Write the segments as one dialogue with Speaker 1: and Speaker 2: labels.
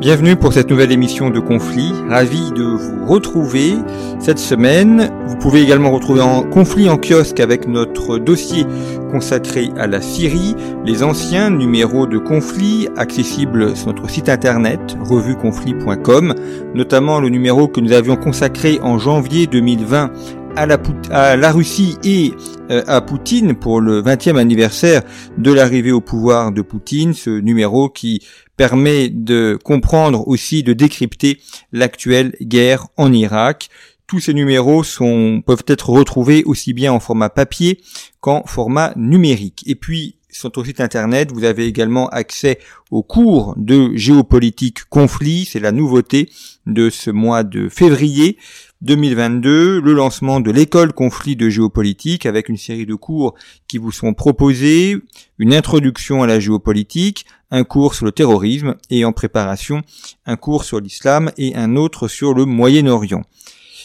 Speaker 1: Bienvenue pour cette nouvelle émission de Conflit. Ravi de vous retrouver cette semaine. Vous pouvez également retrouver en Conflit en kiosque avec notre dossier consacré à la Syrie, les anciens numéros de Conflit accessibles sur notre site internet revueconflit.com, notamment le numéro que nous avions consacré en janvier 2020 à la, à la Russie et euh, à Poutine pour le 20e anniversaire de l'arrivée au pouvoir de Poutine, ce numéro qui permet de comprendre aussi, de décrypter l'actuelle guerre en Irak. Tous ces numéros sont, peuvent être retrouvés aussi bien en format papier qu'en format numérique. Et puis, sur notre site internet, vous avez également accès aux cours de géopolitique conflit. C'est la nouveauté de ce mois de février. 2022, le lancement de l'école conflit de géopolitique avec une série de cours qui vous sont proposés, une introduction à la géopolitique, un cours sur le terrorisme et en préparation un cours sur l'islam et un autre sur le Moyen-Orient.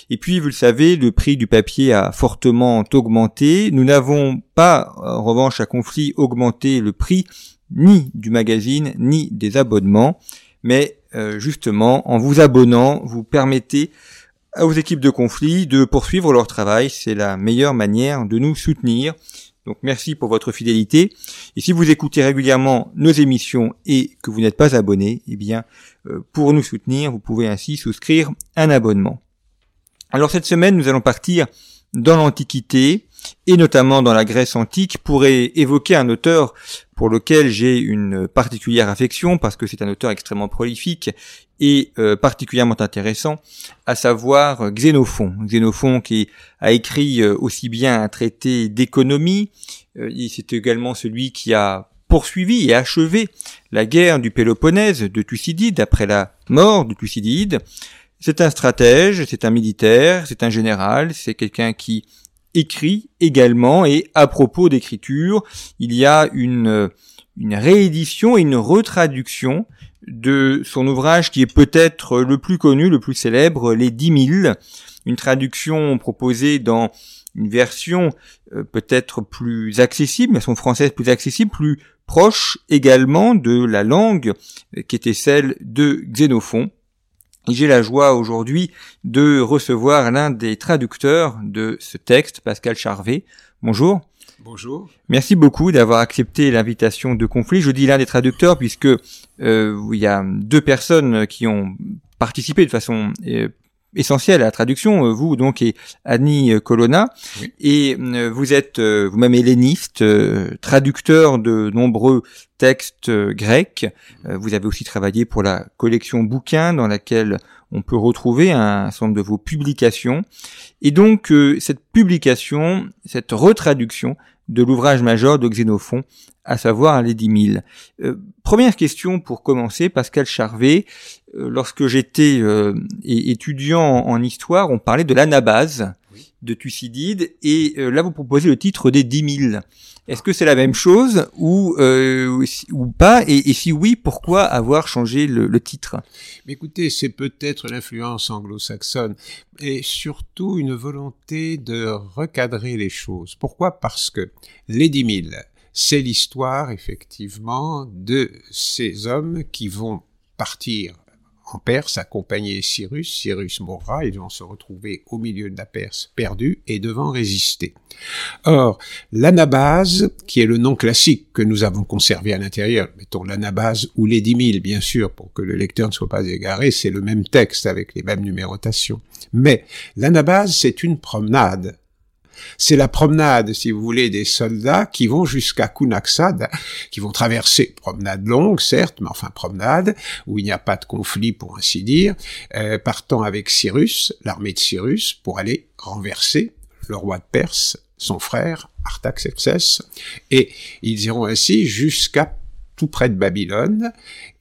Speaker 1: Et puis, vous le savez, le prix du papier a fortement augmenté. Nous n'avons pas, en revanche, à conflit, augmenté le prix ni du magazine, ni des abonnements. Mais euh, justement, en vous abonnant, vous permettez aux équipes de conflit de poursuivre leur travail. C'est la meilleure manière de nous soutenir. Donc merci pour votre fidélité. Et si vous écoutez régulièrement nos émissions et que vous n'êtes pas abonné, eh bien euh, pour nous soutenir, vous pouvez ainsi souscrire un abonnement. Alors cette semaine, nous allons partir dans l'Antiquité et notamment dans la Grèce antique pour évoquer un auteur pour lequel j'ai une particulière affection parce que c'est un auteur extrêmement prolifique et euh, particulièrement intéressant, à savoir Xénophon. Xénophon qui a écrit euh, aussi bien un traité d'économie, euh, c'est également celui qui a poursuivi et achevé la guerre du Péloponnèse de Thucydide après la mort de Thucydide. C'est un stratège, c'est un militaire, c'est un général, c'est quelqu'un qui écrit également et à propos d'écriture, il y a une, réédition et une retraduction de son ouvrage qui est peut-être le plus connu, le plus célèbre, Les Dix Mille, une traduction proposée dans une version euh, peut-être plus accessible, mais son française plus accessible, plus proche également de la langue euh, qui était celle de Xénophon. J'ai la joie aujourd'hui de recevoir l'un des traducteurs de ce texte, Pascal Charvet. Bonjour.
Speaker 2: Bonjour.
Speaker 1: Merci beaucoup d'avoir accepté l'invitation de conflit. Je dis l'un des traducteurs puisque euh, il y a deux personnes qui ont participé de façon euh, essentielle à la traduction, euh, vous donc et Annie Colonna, et euh, vous êtes vous-même helléniste, traducteur de nombreux textes grecs. vous avez aussi travaillé pour la collection bouquins dans laquelle on peut retrouver un certain nombre de vos publications. Et donc cette publication, cette retraduction de l'ouvrage majeur de Xénophon, à savoir les dix mille. Euh, première question pour commencer, Pascal Charvet. Euh, lorsque j'étais euh, étudiant en, histoire, on parlait de l'anabase de Thucydide, et là vous proposez le titre des dix mille. Est-ce que c'est la même chose ou ou pas? Et, si oui, pourquoi avoir changé le, titre?
Speaker 2: Mais Écoutez, c'est peut-être l'influence anglo-saxonne et surtout une volonté de recadrer les choses. Pourquoi? Parce que les dix mille, c'est l'histoire effectivement de ces hommes qui vont partir en Perse, accompagner Cyrus. Cyrus mourra, ils vont se retrouver au milieu de la Perse perdue et devant résister. Or, l'anabase, qui est le nom classique que nous avons conservé à l'intérieur, mettons l'anabase ou les dix mille, bien sûr, pour que le lecteur ne soit pas égaré, c'est le même texte avec les mêmes numérotations. Mais l'anabase, c'est une promenade c'est la promenade, si vous voulez, des soldats qui vont jusqu'à Kunaksad, qui vont traverser, promenade longue, certes, mais enfin promenade, où il n'y a pas de conflit, pour ainsi dire, euh, partant avec Cyrus, l'armée de Cyrus, pour aller renverser le roi de Perse, son frère Artaxerxès, et ils iront ainsi jusqu'à tout près de Babylone,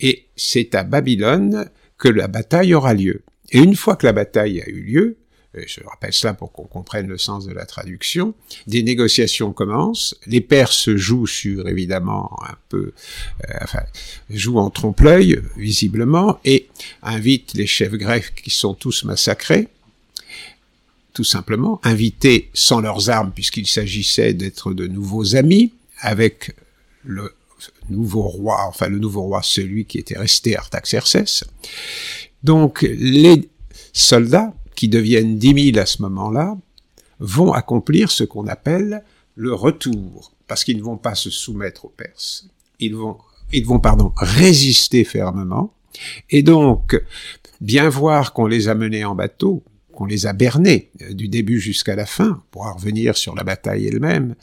Speaker 2: et c'est à Babylone que la bataille aura lieu. Et une fois que la bataille a eu lieu, je rappelle cela pour qu'on comprenne le sens de la traduction, des négociations commencent, les Perses jouent sur, évidemment, un peu, euh, enfin, jouent en trompe-l'œil, visiblement, et invitent les chefs grecs qui sont tous massacrés, tout simplement, invités sans leurs armes, puisqu'il s'agissait d'être de nouveaux amis, avec le nouveau roi, enfin le nouveau roi, celui qui était resté Artaxerxès. Donc les soldats qui deviennent dix mille à ce moment-là, vont accomplir ce qu'on appelle le retour, parce qu'ils ne vont pas se soumettre aux Perses. Ils vont, ils vont, pardon, résister fermement, et donc bien voir qu'on les a menés en bateau, qu'on les a bernés euh, du début jusqu'à la fin, pour revenir sur la bataille elle-même,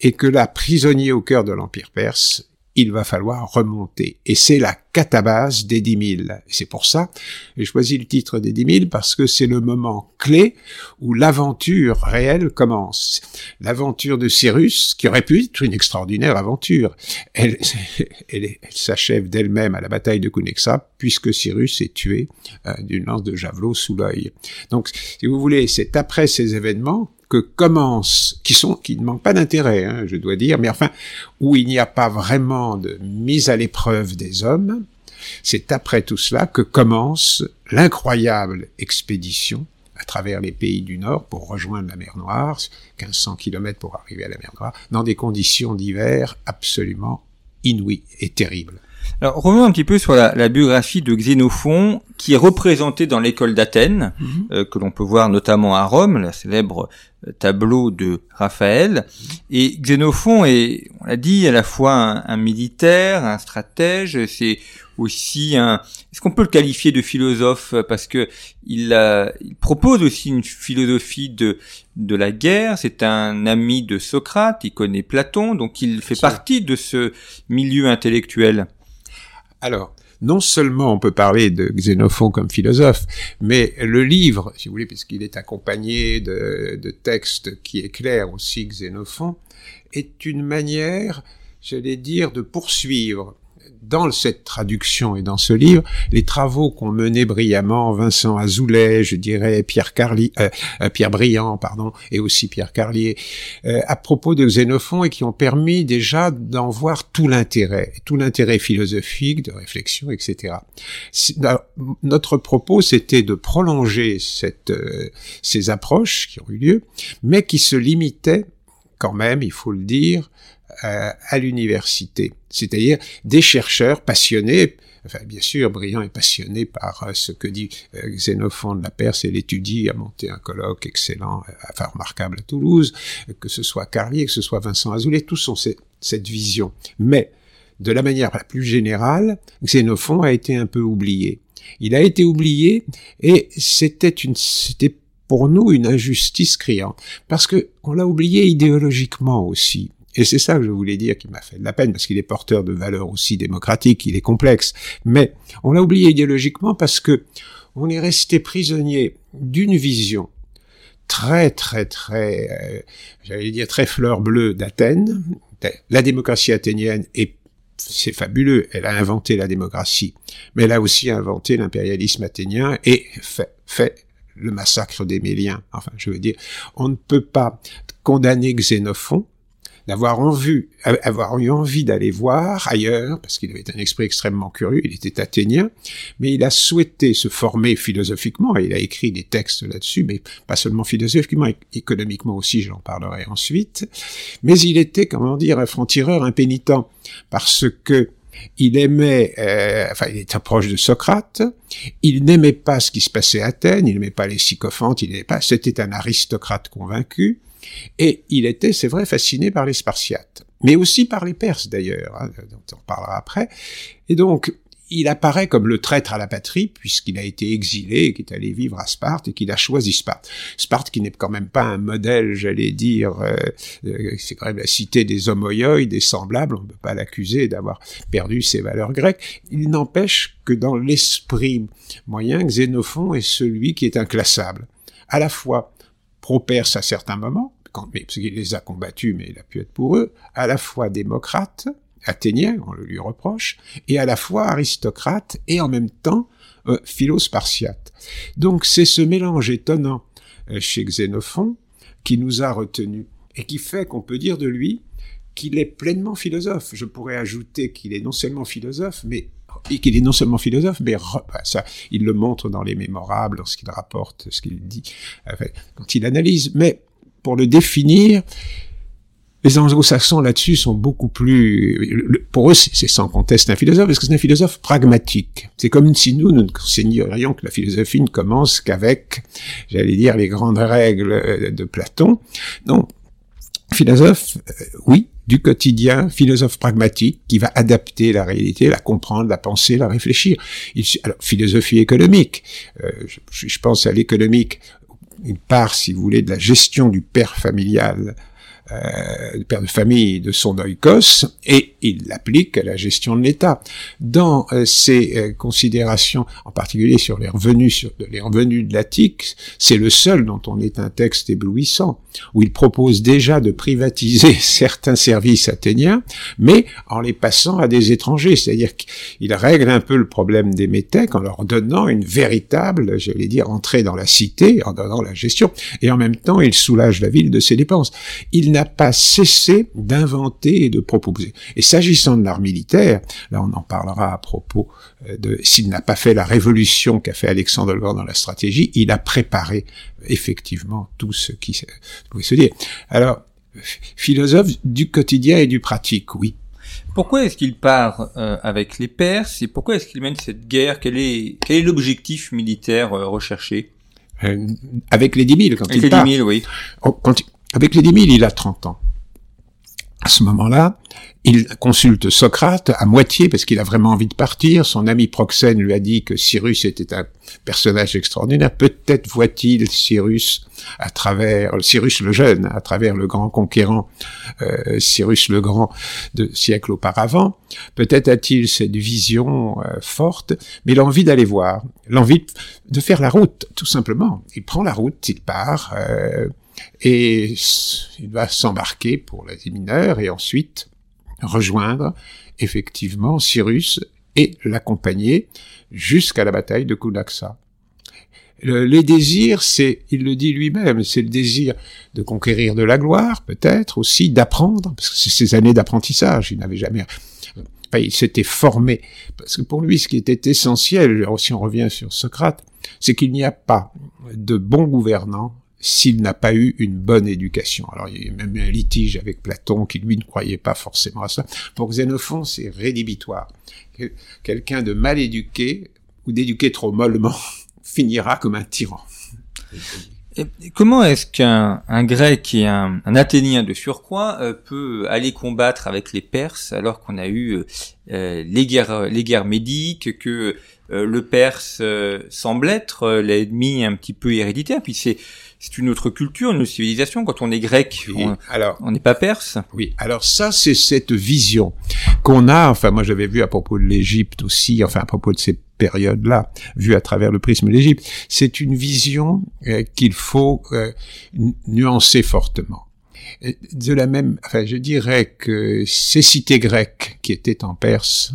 Speaker 2: et que là, prisonniers au cœur de l'Empire perse, il va falloir remonter. Et c'est la catabase des dix mille. C'est pour ça, j'ai choisi le titre des dix mille parce que c'est le moment clé où l'aventure réelle commence. L'aventure de Cyrus, qui aurait pu être une extraordinaire aventure, elle, elle, s'achève d'elle-même à la bataille de Cunexa, puisque Cyrus est tué euh, d'une lance de javelot sous l'œil. Donc, si vous voulez, c'est après ces événements que commence, qui sont, qui ne manquent pas d'intérêt, hein, je dois dire, mais enfin, où il n'y a pas vraiment de mise à l'épreuve des hommes, c'est après tout cela que commence l'incroyable expédition à travers les pays du Nord pour rejoindre la mer Noire, 1500 km pour arriver à la mer Noire, dans des conditions d'hiver absolument inouïes et terribles.
Speaker 1: Alors revenons un petit peu sur la, la biographie de Xénophon, qui est représentée dans l'école d'Athènes, mhm. euh, que l'on peut voir notamment à Rome, le célèbre euh, tableau de Raphaël. Et Xénophon est, on l'a dit, à la fois un, militaire, un stratège, c'est aussi un. Est-ce qu'on peut le qualifier de philosophe? Parce que il, il propose aussi une philosophie de de la guerre. C'est un ami de Socrate. Il connaît Platon, donc il fait partie de ce milieu intellectuel.
Speaker 2: Alors, non seulement on peut parler de Xénophon comme philosophe, mais le livre, si vous voulez, puisqu'il est accompagné de, textes qui éclairent aussi Xénophon, est une manière, j'allais dire, de poursuivre dans cette traduction et dans ce livre, les travaux qu'ont mené brillamment Vincent Azoulay, je dirais Pierre Carlier, euh, euh, Pierre Briand, pardon, et aussi Pierre Carlier, euh, à propos de Xénophon et qui ont permis déjà d'en voir tout l'intérêt, tout l'intérêt philosophique, de réflexion, etc. Notre propos, c'était de prolonger cette, ces approches qui ont eu lieu, mais qui se limitaient quand même, il faut le dire, euh, à l'université, c'est-à-dire des chercheurs passionnés, enfin bien sûr, Briand est passionné par euh, ce que dit euh, Xénophon de la Perse et l'étudie, a monté un colloque excellent, enfin remarquable à Toulouse, que ce soit Carlier, que ce soit Vincent Azoulay, tous ont cette vision. Mais de la manière la plus générale, Xénophon a été un peu oublié. Il a été oublié et c'était une, c'était pour nous une injustice criante parce que on l'a oublié idéologiquement aussi. Et c'est ça que je voulais dire qui m'a fait de la peine, parce qu'il est porteur de valeurs aussi démocratiques, il est complexe. Mais on l'a oublié idéologiquement parce que on est resté prisonnier d'une vision très, très, très, euh, j'allais dire très fleur bleue d'Athènes. La démocratie athénienne est c'est fabuleux, elle a inventé la démocratie, mais elle a aussi inventé l'impérialisme athénien et fait, fait le massacre des Méliens. Enfin, je veux dire, on ne peut pas condamner Xénophon d'avoir envie, avoir eu envie d'aller voir ailleurs, parce qu'il avait un esprit extrêmement curieux, il était athénien, mais il a souhaité se former philosophiquement, et il a écrit des textes là-dessus, mais pas seulement philosophiquement, économiquement aussi, j'en parlerai ensuite, mais il était, comment dire, un franc-tireur impénitent, parce que il aimait, euh, enfin, il était proche de Socrate. Il n'aimait pas ce qui se passait à Athènes. Il n'aimait pas les sycophantes. Il n'aimait pas. C'était un aristocrate convaincu. Et il était, c'est vrai, fasciné par les Spartiates, mais aussi par les Perses d'ailleurs, hein, dont on parlera après. Et donc, il apparaît comme le traître à la patrie, puisqu'il a été exilé qu'il est allé vivre à Sparte et qu'il a choisi Sparte. Sparte qui n'est quand même pas un modèle, j'allais dire, euh, euh, c'est quand même la cité des homoïoïdes, des semblables, on ne peut pas l'accuser d'avoir perdu ses valeurs grecques. Il n'empêche que dans l'esprit moyen, Xénophon est celui qui est inclassable. À la fois pro-perse à certains moments, mais, parce qu'il les a combattus, mais il a pu être pour eux, à la fois démocrate, athénien, on le lui reproche, et à la fois aristocrate, et en même temps euh, philo-spartiate. Donc c'est ce mélange étonnant euh, chez Xénophon qui nous a retenus, et qui fait qu'on peut dire de lui qu'il est pleinement philosophe. Je pourrais ajouter qu'il est non seulement philosophe, mais qu'il est non seulement philosophe, mais bah, ça, il le montre dans les mémorables, lorsqu'il rapporte ce qu'il dit, quand il analyse. Mais pour le définir, les anglo-saxons là-dessus sont beaucoup plus, pour eux, c'est sans conteste un philosophe, parce que c'est un philosophe pragmatique. C'est comme si nous, nous ne enseignerions que la philosophie ne commence qu'avec, j'allais dire, les grandes règles de Platon. Non, philosophe, euh, oui, du quotidien, philosophe pragmatique qui va adapter la réalité, la comprendre, la penser, la réfléchir. alors, philosophie économique, euh, je, pense à l'économique, une part, si vous voulez, de la gestion du père familial euh, père de famille de son oikos, et il l'applique à la gestion de l'État. Dans euh, ses euh, considérations, en particulier sur les revenus, sur les revenus de l'Attique, c'est le seul dont on est un texte éblouissant, où il propose déjà de privatiser certains services athéniens, mais en les passant à des étrangers, c'est-à-dire qu'il règle un peu le problème des métèques en leur donnant une véritable, j'allais dire, entrée dans la cité, en donnant la gestion, et en même temps il soulage la ville de ses dépenses. Il n'a pas cessé d'inventer et de proposer. S'agissant de l'art militaire, là on en parlera à propos euh, de s'il n'a pas fait la révolution qu'a fait Alexandre le Grand dans la stratégie, il a préparé effectivement tout ce qui pouvait se dire. Alors, philosophe du quotidien et du pratique, oui.
Speaker 1: Pourquoi est-ce qu'il part euh, avec les Perses et pourquoi est-ce qu'il mène cette guerre? Quel est quel est l'objectif militaire euh, recherché?
Speaker 2: Avec les 10 000 quand
Speaker 1: avec
Speaker 2: il
Speaker 1: les 10 000, oui.
Speaker 2: Oh, avec les 10 000, il a 30 ans. À ce moment-là, il consulte Socrate à moitié parce qu'il a vraiment envie de partir. Son ami Proxène lui a dit que Cyrus était un personnage extraordinaire. Peut-être voit-il Cyrus à travers Cyrus le jeune, à travers le grand conquérant euh, Cyrus le grand de siècles auparavant. Peut-être a-t-il cette vision euh, forte, mais l'envie d'aller voir, l'envie de faire la route, tout simplement. Il prend la route, il part. Euh, et il va s'embarquer pour l'Asie mineure et ensuite rejoindre effectivement Cyrus et l'accompagner jusqu'à la bataille de Kunaxa. les désirs, c'est, il le dit lui-même, c'est le désir de conquérir de la gloire, peut-être aussi d'apprendre, parce que c'est ces années d'apprentissage, il n'avait jamais, enfin, il s'était formé, parce que pour lui, ce qui était essentiel, si on revient sur Socrate, c'est qu'il n'y a pas de bon gouvernant s'il n'a pas eu une bonne éducation. Alors il y a même un litige avec Platon qui lui ne croyait pas forcément à ça. Pour Xénophon, c'est rédhibitoire. Quelqu'un de mal éduqué ou d'éduqué trop mollement finira comme un tyran.
Speaker 1: comment est-ce qu'un grec et un, athénien de surcroît euh, peut aller combattre avec les Perses alors qu'on a eu euh, les guerres les guerres médiques que euh, le Perse semble être l'ennemi un petit peu héréditaire? Puis c'est c'est une autre culture, une autre civilisation. Quand on est grec, on, alors, on n'est pas perse.
Speaker 2: Oui, alors ça, c'est cette vision qu'on a, enfin moi j'avais vu à propos de l'Égypte aussi, enfin à propos de ces périodes-là, vue à travers le prisme de l'Égypte, c'est une vision euh, qu'il faut euh, nuancer fortement. De la même, enfin je dirais que ces cités grecques qui étaient en Perse,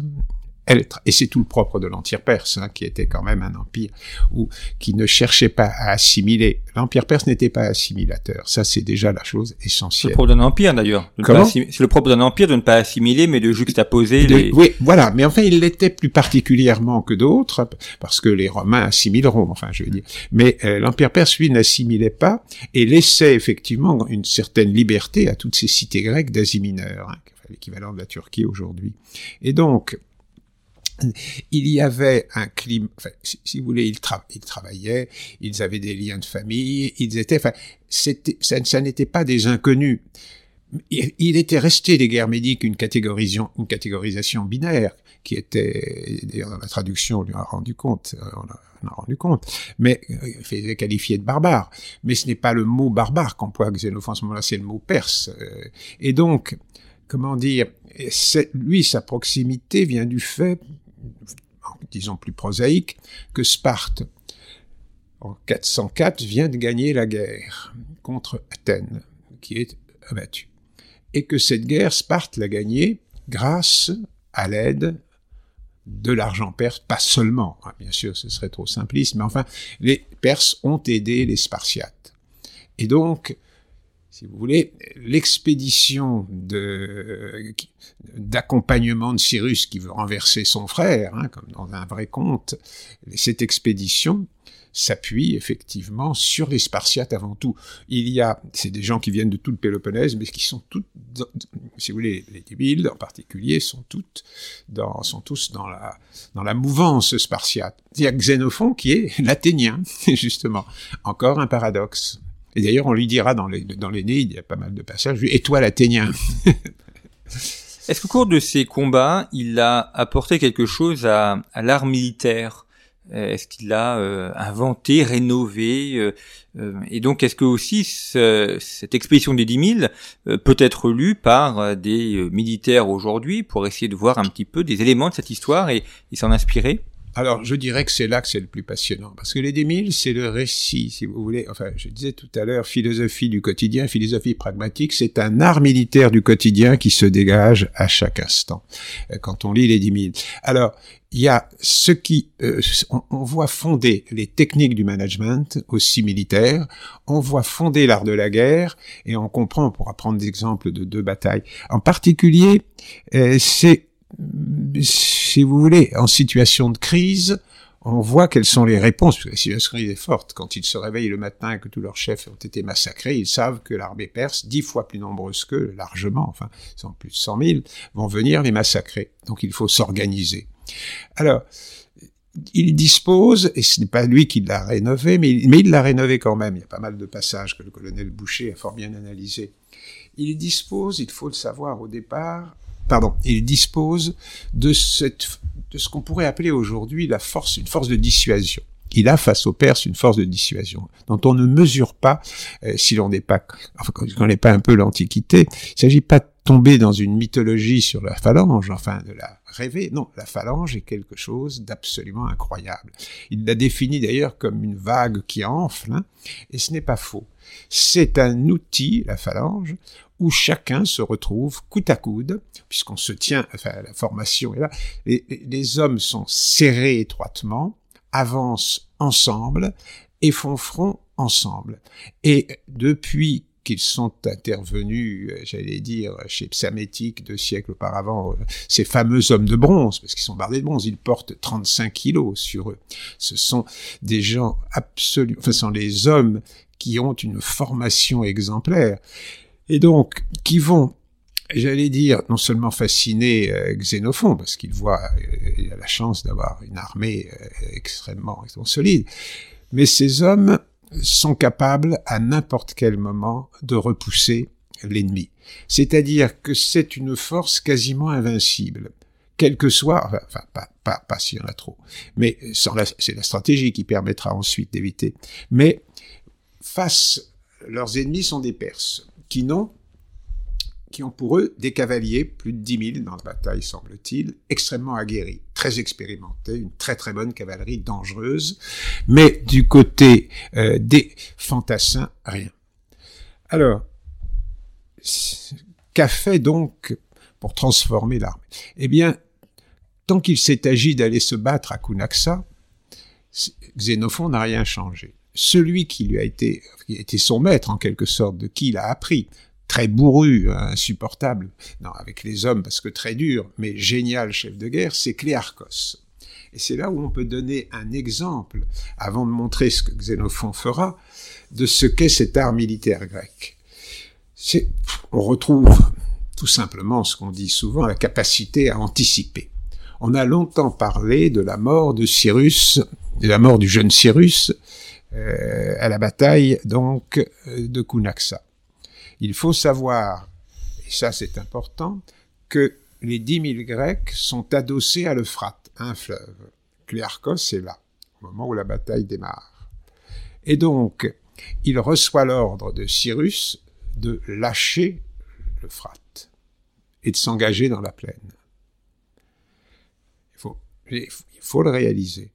Speaker 2: et c'est tout le propre de l'Empire perse, hein, qui était quand même un empire ou qui ne cherchait pas à assimiler. L'Empire perse n'était pas assimilateur. Ça, c'est déjà la chose essentielle.
Speaker 1: C'est le propre d'un empire, d'ailleurs. C'est le propre d'un empire de ne pas assimiler, mais de juxtaposer les...
Speaker 2: Oui, voilà. Mais enfin, il l'était plus particulièrement que d'autres, parce que les Romains assimileront, enfin, je veux dire. Mais euh, l'Empire perse, lui, n'assimilait pas et laissait effectivement une certaine liberté à toutes ces cités grecques d'Asie mineure, hein, l'équivalent de la Turquie aujourd'hui. Et donc, il y avait un climat, enfin, si, vous voulez, ils, travaillaient, ils avaient des liens de famille, ils étaient, enfin, c'était, ça, n'était pas des inconnus. Il, était resté des guerres médiques une catégorisation, une catégorisation binaire qui était, d'ailleurs dans la traduction on lui a rendu compte, euh, on a, rendu compte, mais euh, il faisait qualifier de barbare. Mais ce n'est pas le mot barbare qu'emploie Xénophon ce moment-là, c'est le mot perse. Euh. Et donc, comment dire, lui, sa proximité vient du fait disons plus prosaïque, que Sparte, en 404, vient de gagner la guerre contre Athènes, qui est abattu. Et que cette guerre, Sparte l'a gagnée grâce à l'aide de l'argent perse, pas seulement, hein, bien sûr ce serait trop simpliste, mais enfin les Perses ont aidé les Spartiates. Et donc, si vous voulez, l'expédition d'accompagnement de, Cyrus qui veut renverser son frère, hein, comme dans un vrai conte, cette expédition s'appuie effectivement sur les Spartiates avant tout. Il y a, c'est des gens qui viennent de tout le Péloponnèse, mais qui sont toutes, si vous voulez, les Tibiles en particulier, sont toutes dans, sont tous dans la, dans la mouvance spartiate. Il y a Xénophon qui est l'Athénien, justement. Encore un paradoxe. Et d'ailleurs, on lui dira dans les, dans les il y a pas mal de passages, et toi l'Athénien
Speaker 1: Est-ce qu'au cours de ces combats, il a apporté quelque chose à, à l'art militaire? Euh, Est-ce qu'il a euh, inventé, rénové euh, Et donc, est-ce que aussi cette expédition des 10 000 peut être lue par des militaires aujourd'hui pour essayer de voir un petit peu des éléments de cette histoire et s'en inspirer?
Speaker 2: Alors, je dirais que c'est là que c'est le plus passionnant, parce que les 10 c'est le récit, si vous voulez. Enfin, je disais tout à l'heure, philosophie du quotidien, philosophie pragmatique, c'est un art militaire du quotidien qui se dégage à chaque instant, euh, quand on lit les 10 000. Alors, il y a ce qui, euh, on, voit fonder les techniques du management, aussi militaires, on voit fonder l'art de la guerre, et on comprend, on pourra prendre des exemples de deux batailles. En particulier, euh, c'est si vous voulez, en situation de crise, on voit quelles sont les réponses, parce que la situation est forte. Quand ils se réveillent le matin et que tous leurs chefs ont été massacrés, ils savent que l'armée perse, dix fois plus nombreuse qu'eux, largement, enfin, sont plus de cent mille, vont venir les massacrer. Donc il faut s'organiser. Alors, il dispose, et ce n'est pas lui qui l'a rénové, mais, mais il l'a rénové quand même. Il y a pas mal de passages que le colonel Boucher a fort bien analysés. Il dispose, il faut le savoir au départ, pardon, il dispose de ce qu'on pourrait appeler aujourd'hui la force, une force de dissuasion. Il a face aux Perses une force de dissuasion dont on ne mesure pas euh, si l'on n'est pas, enfin, quand on n'est pas un peu l'Antiquité. Il s'agit pas tomber dans une mythologie sur la phalange, enfin de la rêver. Non, la phalange est quelque chose d'absolument incroyable. Il l'a défini d'ailleurs comme une vague qui enfle, hein, et ce n'est pas faux. C'est un outil, la phalange, où chacun se retrouve coude à coude, puisqu'on se tient, enfin la formation est là, les hommes sont serrés étroitement, avancent ensemble et font front ensemble. Et depuis qu'ils sont intervenus, euh, j'allais dire, chez Psamétique deux siècles auparavant, euh, ces fameux hommes de bronze, parce qu'ils sont bardés de bronze, ils portent 35 kilos sur eux. Ce sont des gens absolument, enfin, ce sont les hommes qui ont une formation exemplaire et donc qui vont j'allais dire, non seulement fasciner euh, Xénophon, parce qu'il voit, il a la chance d'avoir une armée extrêmement, extrêmement solide, mais ces hommes sont capables à n'importe quel moment de repousser l'ennemi. C'est-à-dire que c'est une force quasiment invincible. Quel que soit, enfin, pas, pas, pas s'il y en a trop, mais c'est la stratégie qui permettra ensuite d'éviter. Mais face, leurs ennemis sont des Perses qui n'ont qui ont pour eux des cavaliers, plus de 10 000 dans la bataille, semble-t-il, extrêmement aguerris, très expérimentés, une très très bonne cavalerie dangereuse, mais du côté euh, des fantassins, rien. Alors, qu'a fait donc pour transformer l'armée? Eh bien, tant qu'il s'est agi d'aller se battre à Cunaxa, Xénophon n'a rien changé celui qui lui a été, qui a son maître en quelque sorte, de qui il a appris, très bourru, insupportable, avec les hommes parce que très dur, mais génial chef de guerre, c'est Cléarchos. Et c'est là où on peut donner un exemple, avant de montrer ce que Xénophon fera, de ce qu'est cet art militaire grec. On retrouve tout simplement ce qu'on dit souvent, la capacité à anticiper. On a longtemps parlé de la mort de Cyrus, de la mort du jeune Cyrus, euh, à la bataille donc euh, de Cunaxa. Il faut savoir, et ça c'est important, que les dix mille Grecs sont adossés à l'Euphrate, un fleuve. Cléarchos est là, au moment où la bataille démarre. Et donc, il reçoit l'ordre de Cyrus de lâcher l'Euphrate et de s'engager dans la plaine. Il faut le réaliser.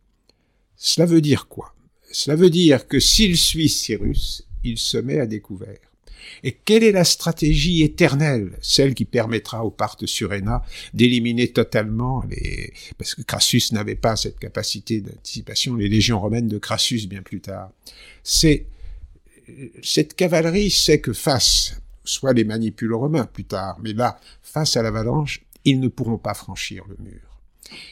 Speaker 2: Cela veut dire quoi? Cela veut dire que s'il suit Cyrus, il se met à découvert. Et quelle est la stratégie éternelle, celle qui permettra au Parthes Surena d'éliminer totalement les... Parce que Crassus n'avait pas cette capacité d'anticipation, les légions romaines de Crassus bien plus tard. C'est... Cette cavalerie sait que face, soit les manipules romains plus tard, mais là, face à l'avalanche, ils ne pourront pas franchir le mur.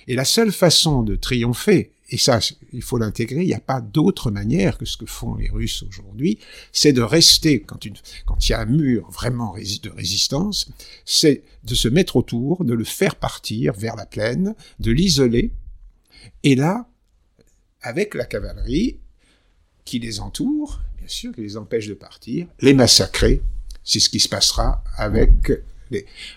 Speaker 2: Et la seule façon de triompher, et ça, il faut l'intégrer, il n'y a pas d'autre manière que ce que font les Russes aujourd'hui, c'est de rester, quand, il y a un mur vraiment de résistance, c'est de se mettre autour, de le faire partir vers la plaine, de l'isoler, et là, avec la cavalerie qui les entoure, bien sûr, qui les empêche de partir, les massacrer. C'est ce qui se passera avec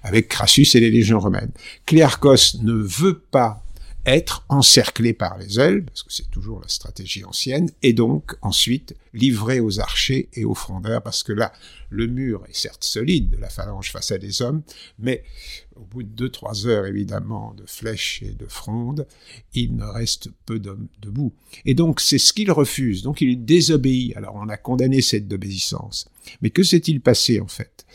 Speaker 2: avec Crassus et les légions romaines. Cléarchos ne veut pas être encerclé par les ailes, parce que c'est toujours la stratégie ancienne, et donc ensuite livré aux archers et aux frondeurs, parce que là, le mur est certes solide de la phalange face à des hommes, mais au bout de deux, trois heures évidemment de flèches et de frondes, il ne reste peu d'hommes debout. Et donc c'est ce qu'il refuse, donc il désobéit. Alors on a condamné cette obéissance. Mais que s'est-il passé en fait?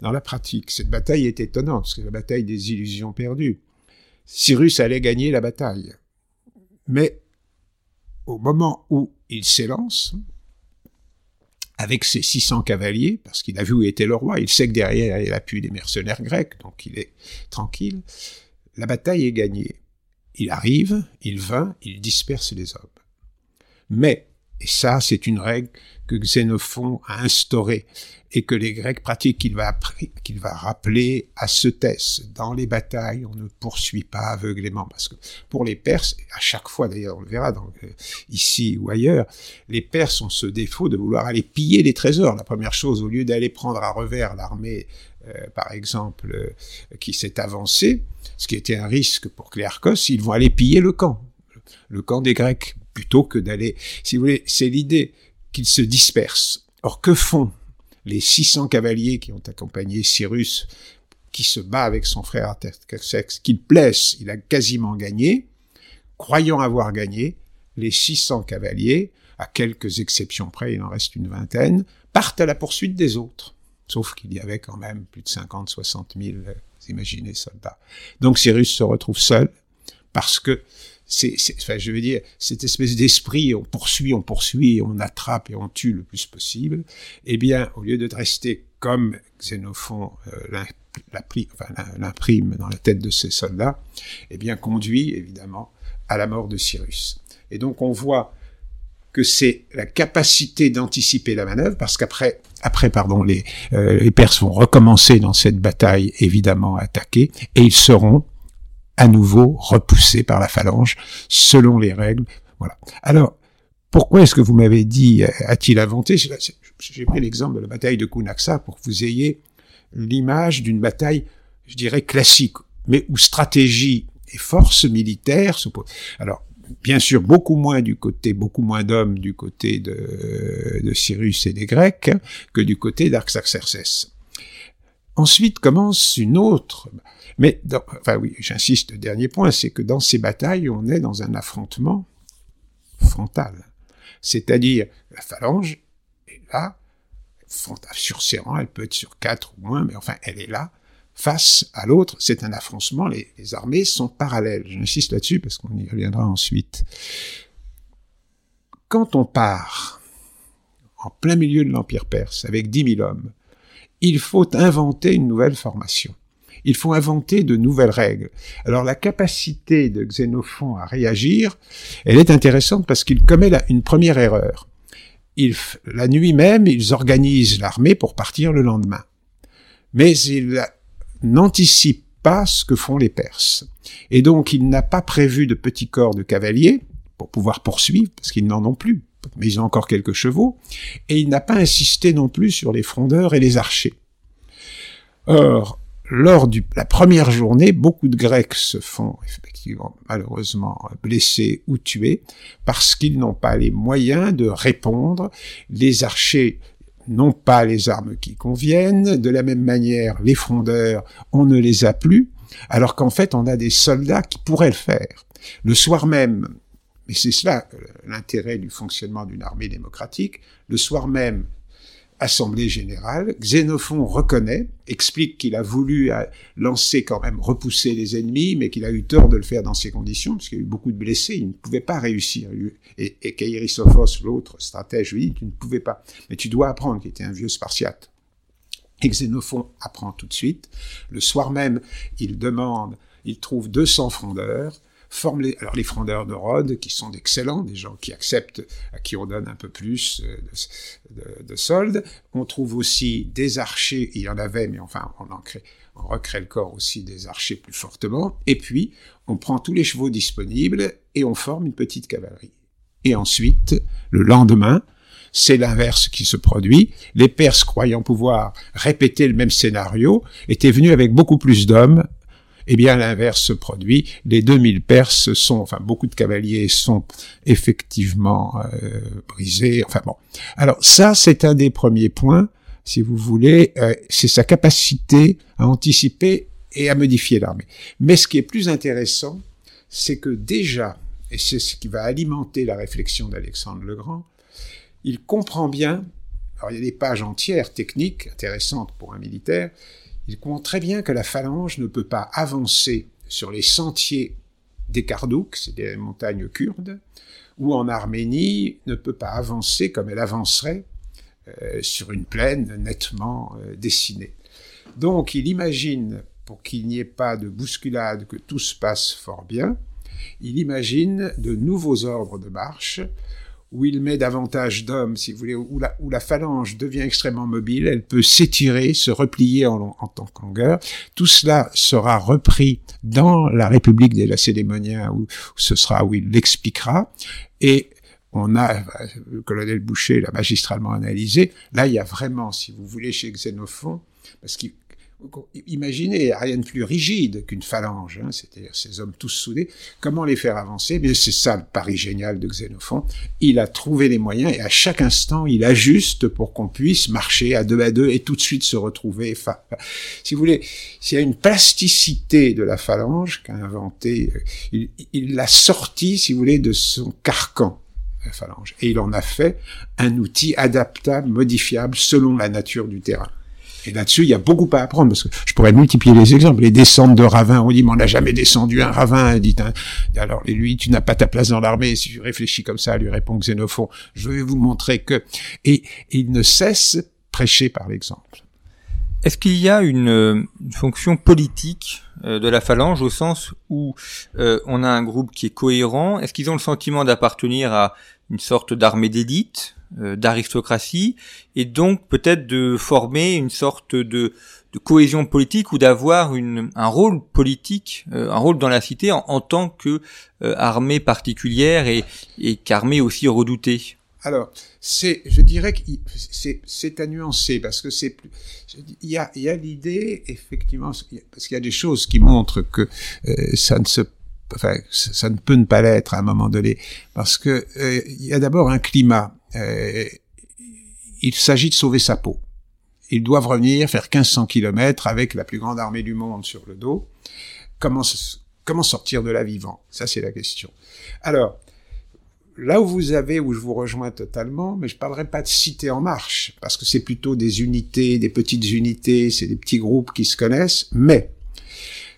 Speaker 2: Dans la pratique, cette bataille est étonnante, c'est la bataille des illusions perdues. Cyrus allait gagner la bataille. Mais au moment où il s'élance, avec ses 600 cavaliers, parce qu'il a vu où était le roi, il sait que derrière il a pu des mercenaires grecs, donc il est tranquille, la bataille est gagnée. Il arrive, il vint, il disperse les hommes. Mais et ça, c'est une règle que Xénophon a instaurée et que les Grecs pratiquent, qu'il va, rappeler à ce test. Dans les batailles, on ne poursuit pas aveuglément, parce que pour les Perses, à chaque fois d'ailleurs, on le verra euh, ici ou ailleurs, les Perses ont ce défaut de vouloir aller piller les trésors. La première chose, au lieu d'aller prendre à revers l'armée, euh, par exemple, euh, qui s'est avancée, ce qui était un risque pour Cléarchos, ils vont aller piller le camp, le camp des Grecs plutôt que d'aller, si vous voulez, c'est l'idée qu'ils se dispersent. Or, que font les 600 cavaliers qui ont accompagné Cyrus, qui se bat avec son frère Artaxerxès, qu'il blesse, il a quasiment gagné, croyant avoir gagné, les 600 cavaliers, à quelques exceptions près, il en reste une vingtaine, partent à la poursuite des autres. Sauf qu'il y avait quand même plus de 50, 60 000, vous imaginez, soldats. Donc Cyrus se retrouve seul, parce que c'est, enfin, je veux dire, cette espèce d'esprit, on poursuit, on poursuit, on attrape et on tue le plus possible, eh bien, au lieu de rester comme Xénophon euh, l'imprime dans la tête de ses soldats, eh bien, conduit évidemment à la mort de Cyrus. Et donc, on voit que c'est la capacité d'anticiper la manœuvre, parce qu'après, après, pardon, les, euh, les Perses vont recommencer dans cette bataille, évidemment, à attaquer, et ils seront à nouveau repoussé par la phalange selon les règles. Voilà. Alors, pourquoi est-ce que vous m'avez dit euh, a-t-il inventé? J'ai pris l'exemple de la bataille de Kunaxa pour que vous ayez l'image d'une bataille, je dirais classique, mais où stratégie et force militaire s'opposent. Alors, bien sûr, beaucoup moins du côté, beaucoup moins d'hommes du côté de, de, Cyrus et des Grecs que du côté d'Arxaxerces. Ensuite commence une autre mais, enfin oui, j'insiste, dernier point, c'est que dans ces batailles, on est dans un affrontement frontal. C'est-à-dire, la phalange est là, sur ses rangs, elle peut être sur quatre ou moins, mais enfin, elle est là, face à l'autre, c'est un affrontement, les, les, armées sont parallèles. J'insiste là-dessus parce qu'on y reviendra ensuite. Quand on part en plein milieu de l'Empire perse avec dix mille hommes, il faut inventer une nouvelle formation il faut inventer de nouvelles règles. Alors la capacité de Xénophon à réagir, elle est intéressante parce qu'il commet une première erreur. Il, la nuit même, ils organisent l'armée pour partir le lendemain. Mais il n'anticipe pas ce que font les Perses. Et donc il n'a pas prévu de petits corps de cavaliers pour pouvoir poursuivre, parce qu'ils n'en ont plus, mais ils ont encore quelques chevaux, et il n'a pas insisté non plus sur les frondeurs et les archers. Or, lors de la première journée, beaucoup de Grecs se font effectivement malheureusement blessés ou tués parce qu'ils n'ont pas les moyens de répondre. Les archers n'ont pas les armes qui conviennent. De la même manière, les frondeurs, on ne les a plus, alors qu'en fait, on a des soldats qui pourraient le faire. Le soir même, et c'est cela l'intérêt du fonctionnement d'une armée démocratique, le soir même, Assemblée générale, Xénophon reconnaît, explique qu'il a voulu euh, lancer quand même, repousser les ennemis, mais qu'il a eu tort de le faire dans ces conditions, parce qu'il y a eu beaucoup de blessés, il ne pouvait pas réussir. Et, et Kairisophos, l'autre stratège, lui dit, tu ne pouvais pas, mais tu dois apprendre, qui était un vieux Spartiate. Et Xénophon apprend tout de suite. Le soir même, il demande, il trouve 200 frondeurs, forme les, alors les frondeurs de Rhodes, qui sont d'excellents, des gens qui acceptent, à qui on donne un peu plus euh, de, de, soldes. On trouve aussi des archers, il y en avait, mais enfin, on en crée, on recrée le corps aussi des archers plus fortement. Et puis, on prend tous les chevaux disponibles et on forme une petite cavalerie. Et ensuite, le lendemain, c'est l'inverse qui se produit. Les Perses, croyant pouvoir répéter le même scénario, étaient venus avec beaucoup plus d'hommes eh bien l'inverse se produit. Les 2000 Perses sont, enfin beaucoup de cavaliers sont effectivement euh, brisés. Enfin bon. Alors ça, c'est un des premiers points, si vous voulez, euh, c'est sa capacité à anticiper et à modifier l'armée. Mais ce qui est plus intéressant, c'est que déjà, et c'est ce qui va alimenter la réflexion d'Alexandre le Grand, il comprend bien, alors il y a des pages entières techniques intéressantes pour un militaire, il comprend très bien que la phalange ne peut pas avancer sur les sentiers des Kardouks, c'est des montagnes kurdes, ou en Arménie ne peut pas avancer comme elle avancerait euh, sur une plaine nettement euh, dessinée. Donc il imagine, pour qu'il n'y ait pas de bousculade, que tout se passe fort bien, il imagine de nouveaux ordres de marche où il met davantage d'hommes, si vous voulez, où la, où la, phalange devient extrêmement mobile, elle peut s'étirer, se replier en, en tant que longueur. Tout cela sera repris dans la République des Lacédémoniens, où, où ce sera où il l'expliquera. Et on a, le colonel Boucher l'a magistralement analysé, là il y a vraiment, si vous voulez, chez Xénophon, parce qu'il Imaginez, rien de plus rigide qu'une phalange, hein, c'est-à-dire ces hommes tous soudés. Comment les faire avancer? Mais c'est ça le pari génial de Xénophon. Il a trouvé les moyens et à chaque instant, il ajuste pour qu'on puisse marcher à deux à deux et tout de suite se retrouver. si vous voulez, s'il y a une plasticité de la phalange qu'a inventé, euh, il l'a sorti, si vous voulez, de son carcan. La phalange. Et il en a fait un outil adaptable, modifiable selon la nature du terrain. Et là-dessus, il y a beaucoup à apprendre, parce que je pourrais multiplier les exemples. Les descentes de ravins, on dit, mais on n'a jamais descendu un ravin, dit, hein. alors lui, tu n'as pas ta place dans l'armée, si tu réfléchis comme ça, lui répond Xénophon, je vais vous montrer que... Et, il ne cesse prêcher par l'exemple.
Speaker 1: Est-ce qu'il y a une, fonction politique euh, de la phalange au sens où euh, on a un groupe qui est cohérent? Est-ce qu'ils ont le sentiment d'appartenir à une sorte d'armée d'élite euh, d'aristocratie et donc peut-être de former une sorte de, de cohésion politique ou d'avoir un rôle politique, euh, un rôle dans la cité en, tant que euh, armée particulière et, et qu'armée aussi redoutée.
Speaker 2: Alors, c'est, je dirais que c'est, à nuancer parce que c'est plus, il y a, il y a l'idée effectivement parce qu'il y a des choses qui montrent que ça ne se Enfin, ça ne peut ne pas l'être à un moment donné, parce que il y a d'abord un climat euh, il s'agit de sauver sa peau. Ils doivent revenir faire 1500 km avec la plus grande armée du monde sur le dos. Comment, comment sortir de là vivant? Ça, c'est la question. Alors, là où vous avez, où je vous rejoins totalement, mais je parlerai pas de cité en marche, parce que c'est plutôt des unités, des petites unités, c'est des petits groupes qui se connaissent, mais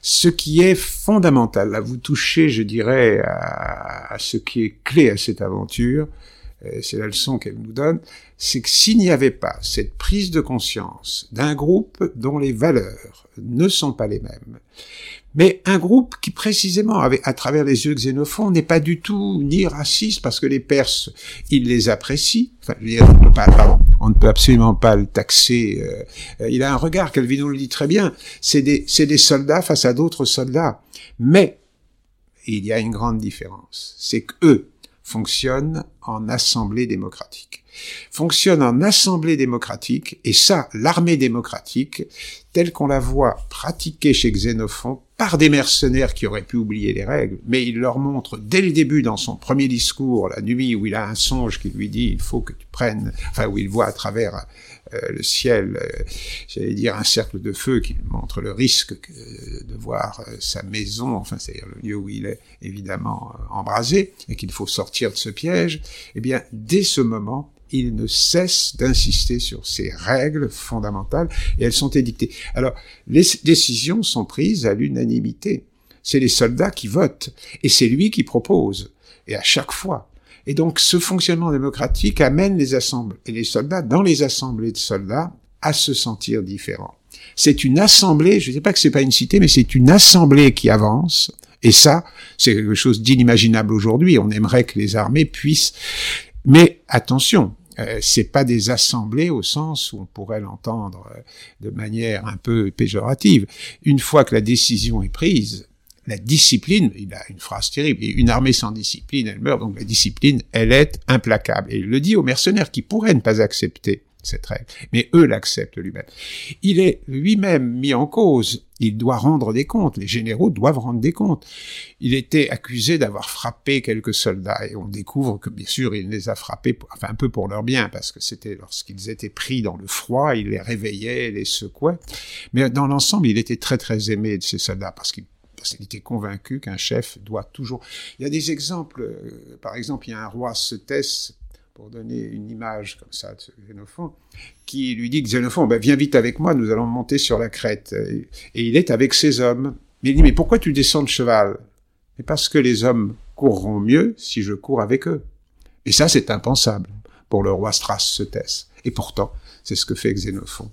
Speaker 2: ce qui est fondamental, là vous touchez, je dirais, à ce qui est clé à cette aventure, c'est la leçon qu'elle nous donne, c'est que s'il n'y avait pas cette prise de conscience d'un groupe dont les valeurs ne sont pas les mêmes, mais un groupe qui précisément, à travers les yeux de Xénophon, n'est pas du tout ni raciste, parce que les Perses, ils les apprécient. Enfin, on, ne peut absolument pas le taxer. Euh, il a un regard, Calvino le dit très bien, c'est des, des soldats face à d'autres soldats. Mais il y a une grande différence, c'est que eux, fonctionne en assemblée démocratique. Fonctionne en assemblée démocratique, et ça, l'armée démocratique, telle qu'on la voit pratiquée chez Xénophon par des mercenaires qui auraient pu oublier les règles, mais il leur montre dès le début dans son premier discours, la nuit où il a un songe qui lui dit il faut que tu prennes, enfin où il voit à travers le ciel, euh, j'allais dire un cercle de feu qui montre le risque de voir euh, sa maison, enfin c'est-à-dire le lieu où il est évidemment embrasé et qu'il faut sortir de ce piège, eh bien dès ce moment, il ne cesse d'insister sur ces règles fondamentales et elles sont édictées. Alors, les décisions sont prises à l'unanimité. C'est les soldats qui votent et c'est lui qui propose. Et à chaque fois. Et donc, ce fonctionnement démocratique amène les assemblées et les soldats dans les assemblées de soldats à se sentir différents. C'est une assemblée, je ne sais pas que c'est pas une cité, mais c'est une assemblée qui avance. Et ça, c'est quelque chose d'inimaginable aujourd'hui. On aimerait que les armées puissent. Mais attention, euh, c'est pas des assemblées au sens où on pourrait l'entendre euh, de manière un peu péjorative. Une fois que la décision est prise, la discipline, il a une phrase terrible, une armée sans discipline, elle meurt, donc la discipline, elle est implacable. Et il le dit aux mercenaires qui pourraient ne pas accepter cette règle. Mais eux l'acceptent lui-même. Il est lui-même mis en cause. Il doit rendre des comptes. Les généraux doivent rendre des comptes. Il était accusé d'avoir frappé quelques soldats et on découvre que bien sûr il les a frappés, enfin un peu pour leur bien, parce que c'était lorsqu'ils étaient pris dans le froid, il les réveillait, les secouait. Mais dans l'ensemble, il était très très aimé de ces soldats parce qu'il était convaincu qu'un chef doit toujours. Il y a des exemples. Euh, par exemple, il y a un roi Cétès pour donner une image comme ça de Xénophon, qui lui dit Xénophon, ben, viens vite avec moi, nous allons monter sur la crête. Et il est avec ses hommes. Mais il dit, mais pourquoi tu descends de cheval? Mais parce que les hommes courront mieux si je cours avec eux. Et ça, c'est impensable pour le roi Strascetès. Et pourtant, c'est ce que fait Xénophon.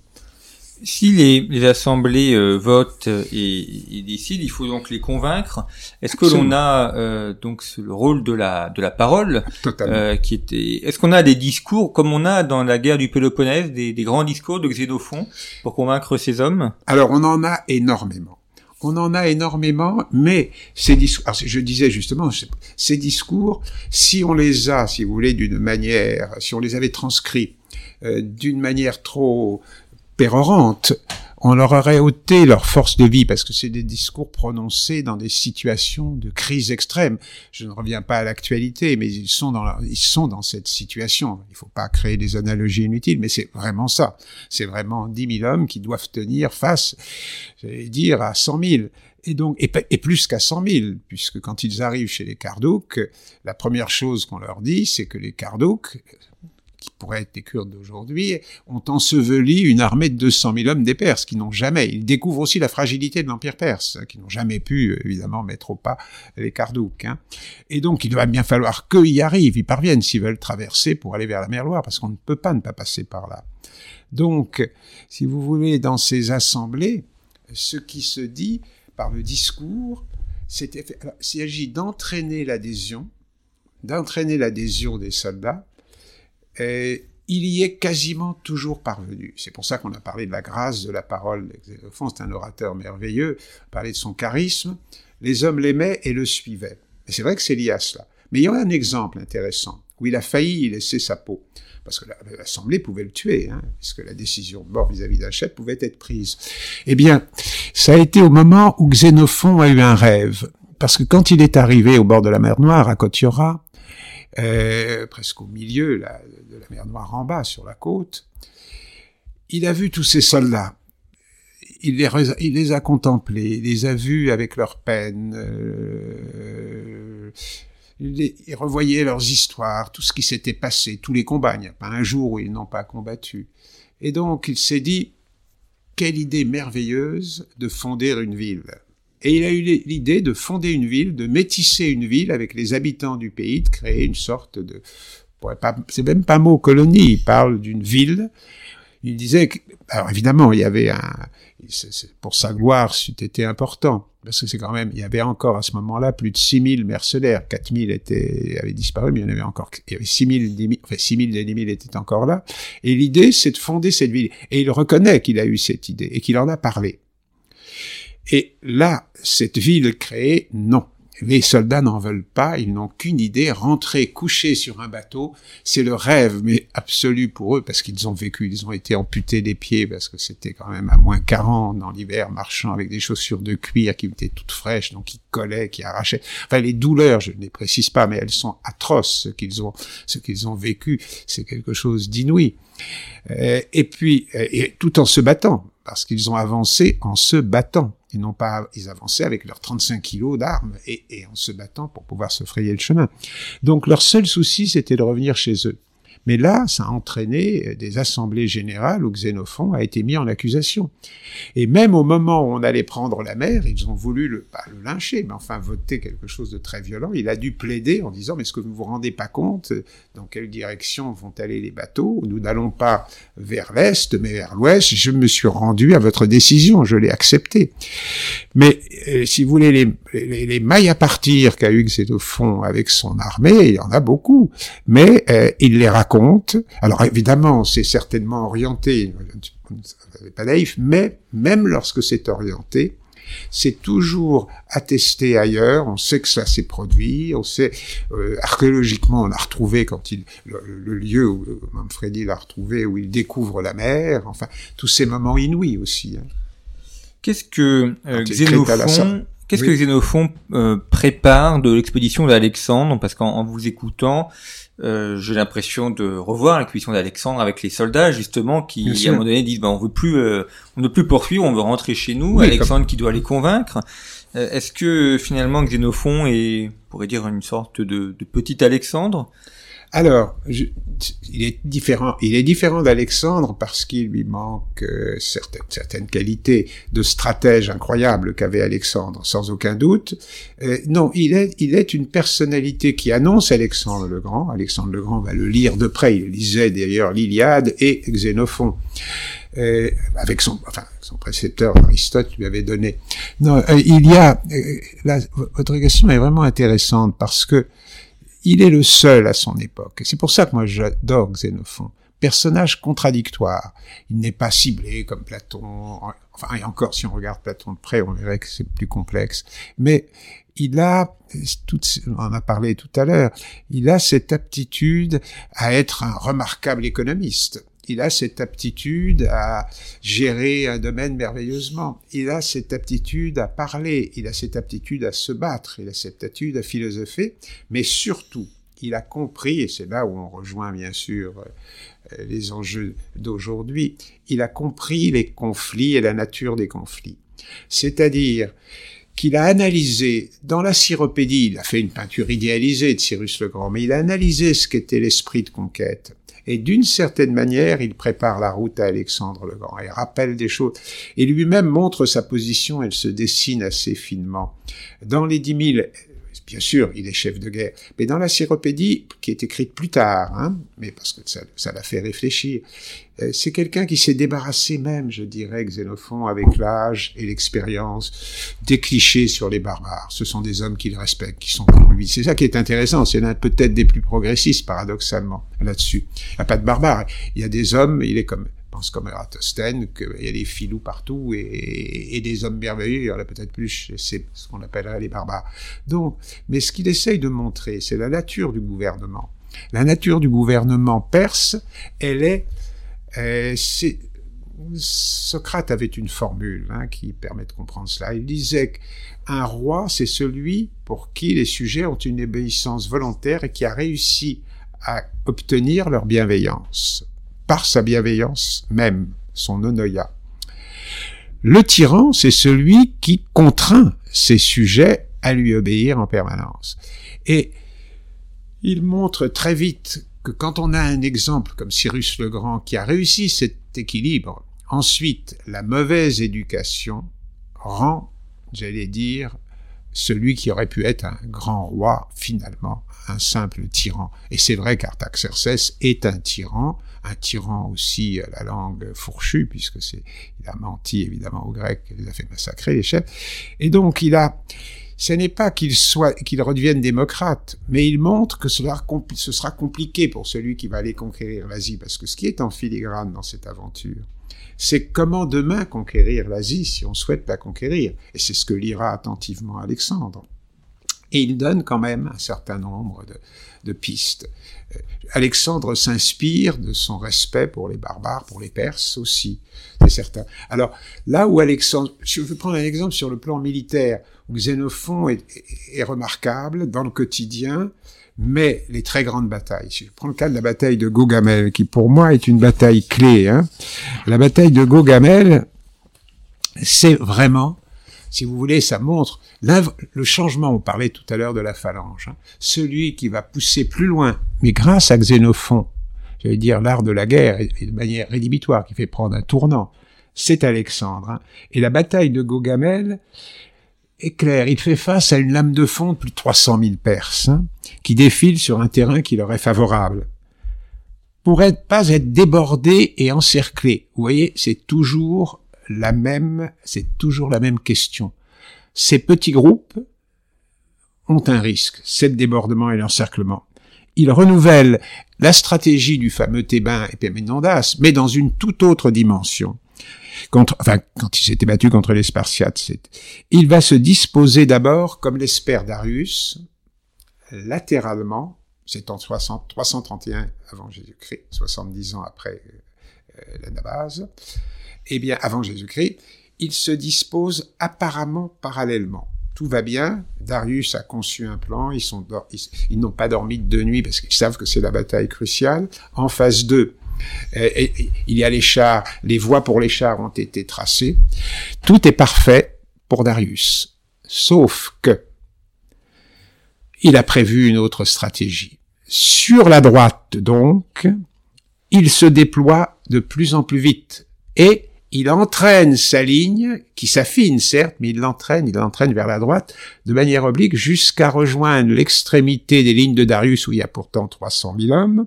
Speaker 1: Si les, les assemblées euh, votent et, et, décident, il faut donc les convaincre. Est-ce que l'on a euh, donc le rôle de la de la parole
Speaker 2: euh,
Speaker 1: qui était Est-ce qu'on a des discours comme on a dans la guerre du Péloponnèse, des, des grands discours de Xénophon pour convaincre ces hommes?
Speaker 2: Alors on en a énormément. On en a énormément, mais ces discours, je disais justement, ces discours, si on les a, si vous voulez, d'une manière, si on les avait transcrits euh, d'une manière trop pérorante, on leur aurait ôté leur force de vie parce que c'est des discours prononcés dans des situations de crise extrême. Je ne reviens pas à l'actualité, mais ils sont dans ils sont dans cette situation. Il ne faut pas créer des analogies inutiles, mais c'est vraiment ça. C'est vraiment dix mille hommes qui doivent tenir face, j'allais dire, à cent mille. Et donc, et, plus qu'à cent mille, puisque quand ils arrivent chez les Kardouks, la première chose qu'on leur dit, c'est que les Kardouks, qui pourraient être les Kurdes d'aujourd'hui, ont enseveli une armée de 200 000 hommes des Perses, qui n'ont jamais, ils découvrent aussi la fragilité de l'Empire perse, hein, qui n'ont jamais pu, évidemment, mettre au pas les Kardouks. Hein. Et donc, il va bien falloir qu'ils y arrivent, ils parviennent s'ils veulent traverser pour aller vers la mer Loire, parce qu'on ne peut pas ne pas passer par là. Donc, si vous voulez, dans ces assemblées, ce qui se dit par le discours, c'est s'agit d'entraîner l'adhésion, d'entraîner l'adhésion des soldats, et il y est quasiment toujours parvenu. C'est pour ça qu'on a parlé de la grâce de la parole d'Exénophon, c'est un orateur merveilleux, parler de son charisme. Les hommes l'aimaient et le suivaient. Et c'est vrai que c'est lié à cela. Mais il y a un exemple intéressant, où il a failli laisser sa peau. Parce que l'Assemblée pouvait le tuer, hein, puisque la décision de mort vis-à-vis chef pouvait être prise. Eh bien, ça a été au moment où Xénophon a eu un rêve. Parce que quand il est arrivé au bord de la mer Noire, à Kotiora, euh, presque au milieu là, de la mer Noire en bas, sur la côte. Il a vu tous ces soldats. Il les, a contemplés, il les a vus avec leurs peines. Euh, revoyait leurs histoires, tout ce qui s'était passé, tous les combats. Il n'y a pas un jour où ils n'ont pas combattu. Et donc il s'est dit, quelle idée merveilleuse de fonder une ville. Et il a eu l'idée de fonder une ville, de métisser une ville avec les habitants du pays, de créer une sorte de... C'est même pas mot colonie, il parle d'une ville. Il disait que... Alors évidemment, il y avait un... Pour sa gloire, c'était important. Parce que c'est quand même, il y avait encore à ce moment-là plus de 6000 mercenaires. 4000 étaient, avaient disparu, mais il y en avait encore, il y avait 6000, 10 000, enfin 6000 et 10 000 étaient encore là. Et l'idée, c'est de fonder cette ville. Et il reconnaît qu'il a eu cette idée et qu'il en a parlé. Et là, cette ville créée, non. Les soldats n'en veulent pas, ils n'ont qu'une idée, rentrer coucher sur un bateau, c'est le rêve, mais absolu pour eux, parce qu'ils ont vécu, ils ont été amputés des pieds, parce que c'était quand même à moins 40 dans l'hiver, marchant avec des chaussures de cuir qui étaient toutes fraîches, donc qui collaient, qui arrachaient. Enfin, les douleurs, je ne les précise pas, mais elles sont atroces, ce qu'ils ont, ce qu'ils ont vécu, c'est quelque chose d'inouï. Euh, et puis, euh, et tout en se battant, parce qu'ils ont avancé en se battant. Ils n'ont pas, ils avançaient avec leurs 35 kilos d'armes et, et, en se battant pour pouvoir se frayer le chemin. Donc leur seul souci, c'était de revenir chez eux. Mais là, ça a entraîné des assemblées générales où Xénophon a été mis en accusation. Et même au moment où on allait prendre la mer, ils ont voulu le, pas le lyncher, mais enfin voter quelque chose de très violent. Il a dû plaider en disant, mais est-ce que vous vous rendez pas compte dans quelle direction vont aller les bateaux? Nous n'allons pas vers l'est, mais vers l'ouest. Je me suis rendu à votre décision, je l'ai accepté. Mais euh, si vous voulez, les mailles à partir qu'a eu Xénophon avec son armée, il y en a beaucoup, mais euh, il les raconte. Alors évidemment, c'est certainement orienté, pas naïf, mais même lorsque c'est orienté, c'est toujours attesté ailleurs. On sait que ça s'est produit. On sait euh, archéologiquement, on a retrouvé quand il le, lieu où euh, Manfredi l'a retrouvé, où il découvre la mer. Enfin, tous ces moments inouïs aussi. Hein.
Speaker 1: Qu'est-ce que euh, Xénophon Qu'est-ce que Xénophon euh, prépare de l'expédition d'Alexandre? Parce qu'en vous écoutant, euh, j'ai l'impression de revoir l'expédition d'Alexandre avec les soldats justement qui à un moment donné disent ben, on veut plus euh, on ne veut plus poursuivre, on veut rentrer chez nous. Alexandre qui doit les convaincre. Euh, est-ce que finalement Xénophon est, on pourrait dire, une sorte de, de petit Alexandre?
Speaker 2: Alors, il est différent. Il est différent d'Alexandre parce qu'il lui manque euh, certaines, qualités de stratège incroyable qu'avait Alexandre, sans aucun doute. Euh, non, il est, il est une personnalité qui annonce Alexandre le Grand. Alexandre le Grand va le lire de près. Il lisait d'ailleurs l'Iliade et Xénophon. Euh, avec son, enfin, son précepteur Aristote lui avait donné. Non, il y a, votre question est vraiment intéressante parce que il est le seul à son époque. C'est pour ça que moi j'adore Xénophon. Personnage contradictoire. Il n'est pas ciblé comme Platon. Enfin, et encore, si on regarde Platon de près, on verrait que c'est plus complexe. Mais il a, on en a parlé tout à l'heure, il a cette aptitude à être un remarquable économiste il a cette aptitude à gérer un domaine merveilleusement. Il a cette aptitude à parler. Il a cette aptitude à se battre. Il a cette aptitude à philosopher. Mais surtout, il a compris, et c'est là où on rejoint bien sûr euh, les enjeux d'aujourd'hui, il a compris les conflits et la nature des conflits. C'est-à-dire qu'il a analysé dans la Cyropédie, il a fait une peinture idéalisée de Cyrus le Grand, mais il a analysé ce qu'était l'esprit de conquête et d'une certaine manière, il prépare la route à Alexandre le Grand. Il rappelle des choses. Et lui-même montre sa position, elle se dessine assez finement. Dans les dix mille, bien sûr, il est chef de guerre, mais dans la Cyropédie, qui est écrite plus tard, hein, mais parce que ça, ça l'a fait réfléchir, euh, c'est quelqu'un qui s'est débarrassé même, je dirais, Xénophon, avec l'âge et l'expérience, des clichés sur les barbares. Ce sont des hommes qu'il respecte, qui sont comme lui. C'est ça qui est intéressant. C'est l'un peut-être des plus progressistes, paradoxalement, là-dessus. Il n'y a pas de barbares. Il y a des hommes, il est comme, comme Eratosthène, qu'il y a des filous partout et, des hommes merveilleux, il y en a peut-être plus, c'est ce qu'on appellerait les barbares. Donc, mais ce qu'il essaye de montrer, c'est la nature du gouvernement. La nature du gouvernement perse, elle est euh, Socrate avait une formule hein, qui permet de comprendre cela. Il disait qu'un roi, c'est celui pour qui les sujets ont une obéissance volontaire et qui a réussi à obtenir leur bienveillance, par sa bienveillance même, son onoya. Le tyran, c'est celui qui contraint ses sujets à lui obéir en permanence. Et il montre très vite que quand on a un exemple comme Cyrus le Grand qui a réussi cet équilibre, ensuite la mauvaise éducation rend, j'allais dire, celui qui aurait pu être un grand roi, finalement, un simple tyran. Et c'est vrai qu'Artaxerxès est un tyran, un tyran aussi à la langue fourchue, puisque c'est, il a menti évidemment aux Grecs, il les a fait massacrer les chefs. Et donc il a, ce n'est pas qu'il soit, qu'il redevienne démocrate, mais il montre que cela, ce sera compliqué pour celui qui va aller conquérir l'Asie, parce que ce qui est en filigrane dans cette aventure, c'est comment demain conquérir l'Asie si on souhaite la conquérir. Et c'est ce que lira attentivement Alexandre. Et il donne quand même un certain nombre de, de pistes. Euh, Alexandre s'inspire de son respect pour les barbares, pour les Perses aussi, c'est certain. Alors là où Alexandre, je veux prendre un exemple sur le plan militaire, où Xénophon est, est, remarquable dans le quotidien, mais les très grandes batailles. Je prends le cas de la bataille de Gogamel, qui pour moi est une bataille clé. Hein. La bataille de Gogamel, c'est vraiment si vous voulez, ça montre le changement. On parlait tout à l'heure de la phalange. Hein. Celui qui va pousser plus loin, mais grâce à Xénophon, j'allais dire, l'art de la guerre, et, de manière rédhibitoire, qui fait prendre un tournant, c'est Alexandre. Hein. Et la bataille de Gogamel est claire. Il fait face à une lame de fond de plus de 300 000 Perses, hein, qui défilent sur un terrain qui leur est favorable. Pour être, pas être débordés et encerclés. Vous voyez, c'est toujours la même, c'est toujours la même question. Ces petits groupes ont un risque, c'est le débordement et l'encerclement. Ils renouvellent la stratégie du fameux Thébain et Péménondas, mais dans une toute autre dimension. Enfin, quand il s'était battu contre les Spartiates, il va se disposer d'abord, comme l'espère Darius, latéralement, c'est en 60, 331 avant Jésus-Christ, 70 ans après euh, l'Anabase, eh bien, avant Jésus-Christ, il se dispose apparemment parallèlement. Tout va bien. Darius a conçu un plan. Ils ils, n'ont pas dormi de deux nuits parce qu'ils savent que c'est la bataille cruciale. En phase 2, il y a les chars, les voies pour les chars ont été tracées. Tout est parfait pour Darius. Sauf que, il a prévu une autre stratégie. Sur la droite, donc, il se déploie de plus en plus vite. Et il entraîne sa ligne, qui s'affine certes, mais il l'entraîne, il l'entraîne vers la droite, de manière oblique, jusqu'à rejoindre l'extrémité des lignes de Darius, où il y a pourtant 300 000 hommes,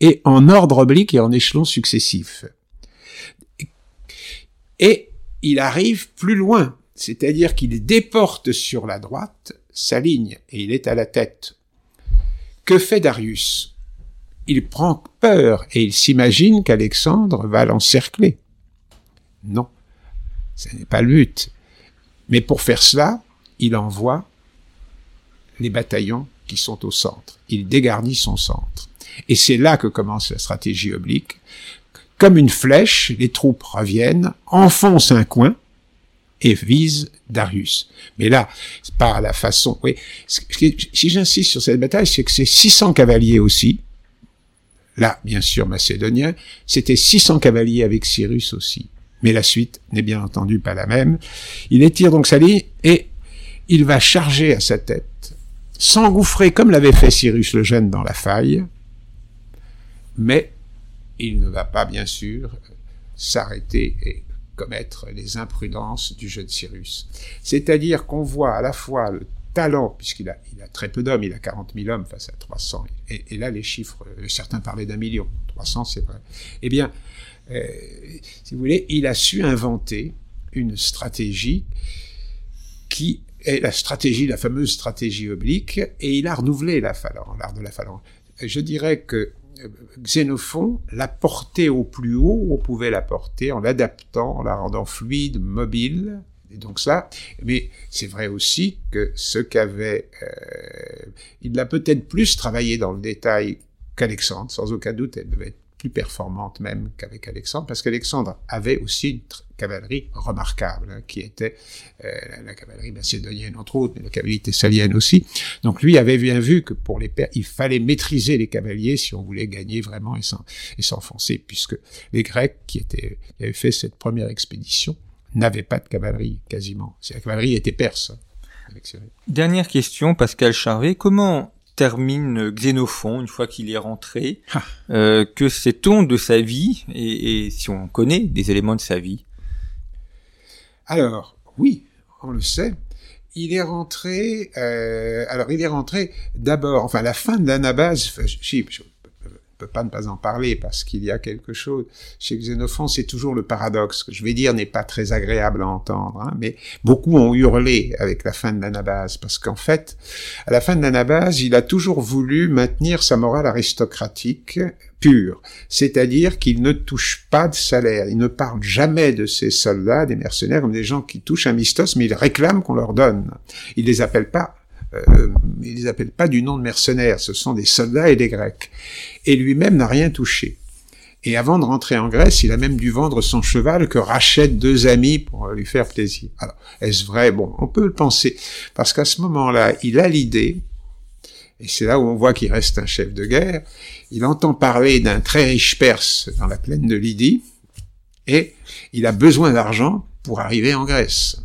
Speaker 2: et en ordre oblique et en échelons successifs. Et il arrive plus loin, c'est-à-dire qu'il déporte sur la droite sa ligne, et il est à la tête. Que fait Darius? Il prend peur, et il s'imagine qu'Alexandre va l'encercler. Non, ce n'est pas le but. Mais pour faire cela, il envoie les bataillons qui sont au centre. Il dégarnit son centre. Et c'est là que commence la stratégie oblique. Comme une flèche, les troupes reviennent, enfoncent un coin et visent Darius. Mais là, à la façon. Oui, si j'insiste sur cette bataille, c'est que c'est 600 cavaliers aussi. Là, bien sûr, macédoniens. C'était 600 cavaliers avec Cyrus aussi mais la suite n'est bien entendu pas la même. Il étire donc sa ligne et il va charger à sa tête, s'engouffrer comme l'avait fait Cyrus le Jeune dans la faille, mais il ne va pas bien sûr s'arrêter et commettre les imprudences du jeune Cyrus. C'est-à-dire qu'on voit à la fois le talent, puisqu'il a, très peu d'hommes, il a 40 000 hommes face à 300, et, et là les chiffres, certains parlaient d'un million, 300 c'est vrai. Eh bien, euh, si vous voulez, il a su inventer une stratégie qui est la stratégie, la fameuse stratégie oblique, et il a renouvelé la phalange, l'art de la phalange. Je dirais que euh, Xénophon l'a porté au plus haut où on pouvait la porter en l'adaptant, en la rendant fluide, mobile. Et donc ça, mais c'est vrai aussi que ce qu'avait, euh, il l'a peut-être plus travaillé dans le détail qu'Alexandre, sans aucun doute, elle devait être plus performante même qu'avec Alexandre, parce qu'Alexandre avait aussi une cavalerie remarquable, hein, qui était euh, la cavalerie macédonienne entre autres, mais la cavalerie thessalienne aussi. Donc lui avait bien vu que pour les pères, il fallait maîtriser les cavaliers si on voulait gagner vraiment et s'enfoncer, puisque les Grecs qui, étaient, avaient fait cette première expédition n'avaient pas de cavalerie quasiment. La cavalerie était perse. Hein,
Speaker 1: Dernière question, Pascal Charvet. Comment termine Xénophon une fois qu'il est rentré euh, Que sait-on de sa vie et, si on connaît des éléments de sa vie
Speaker 2: Alors, oui, on le sait. Il est rentré. Euh, alors, il est rentré d'abord. Enfin, la fin de l'anabase. Je, pas ne pas en parler parce qu'il y a quelque chose. Chez Xénophon, c'est toujours le paradoxe. Que je vais dire n'est pas très agréable à entendre, hein, mais beaucoup ont hurlé avec la fin de l'anabase parce qu'en fait, à la fin de l'anabase, il a toujours voulu maintenir sa morale aristocratique pure, c'est-à-dire qu'il ne touche pas de salaire, il ne parle jamais de ses soldats, des mercenaires comme des gens qui touchent un mistos, mais il réclame qu'on leur donne. Il les appelle pas euh, il les appelle pas du nom de mercenaires, ce sont des soldats et des Grecs. Et lui-même n'a rien touché. Et avant de rentrer en Grèce, il a même dû vendre son cheval que rachètent deux amis pour lui faire plaisir. Alors, est-ce vrai? Bon, on peut le penser. Parce qu'à ce moment-là, il a l'idée, et c'est là où on voit qu'il reste un chef de guerre, il entend parler d'un très riche Perse dans la plaine de Lydie, et il a besoin d'argent pour arriver en Grèce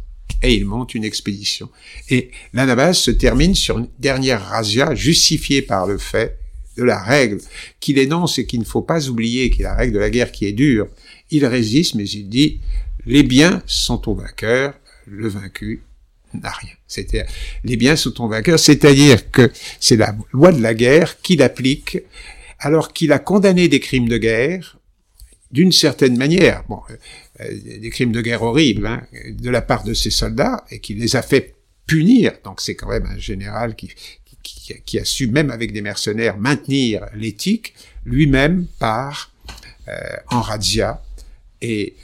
Speaker 2: et il monte une expédition. Et l'anabase se termine sur une dernière razzia justifiée par le fait de la règle qu'il énonce et qu'il ne faut pas oublier, qui est la règle de la guerre qui est dure, il résiste, mais il dit, les biens sont au vainqueur, le vaincu n'a rien. C'est-à-dire, les biens sont au vainqueur, c'est-à-dire que c'est la loi de la guerre qu'il applique alors qu'il a condamné des crimes de guerre d'une certaine manière. Des crimes de guerre horribles hein, de la part de ses soldats et qui les a fait punir. Donc c'est quand même un général qui, qui, a su, même avec des mercenaires, maintenir l'éthique. Lui-même part euh, en razzia et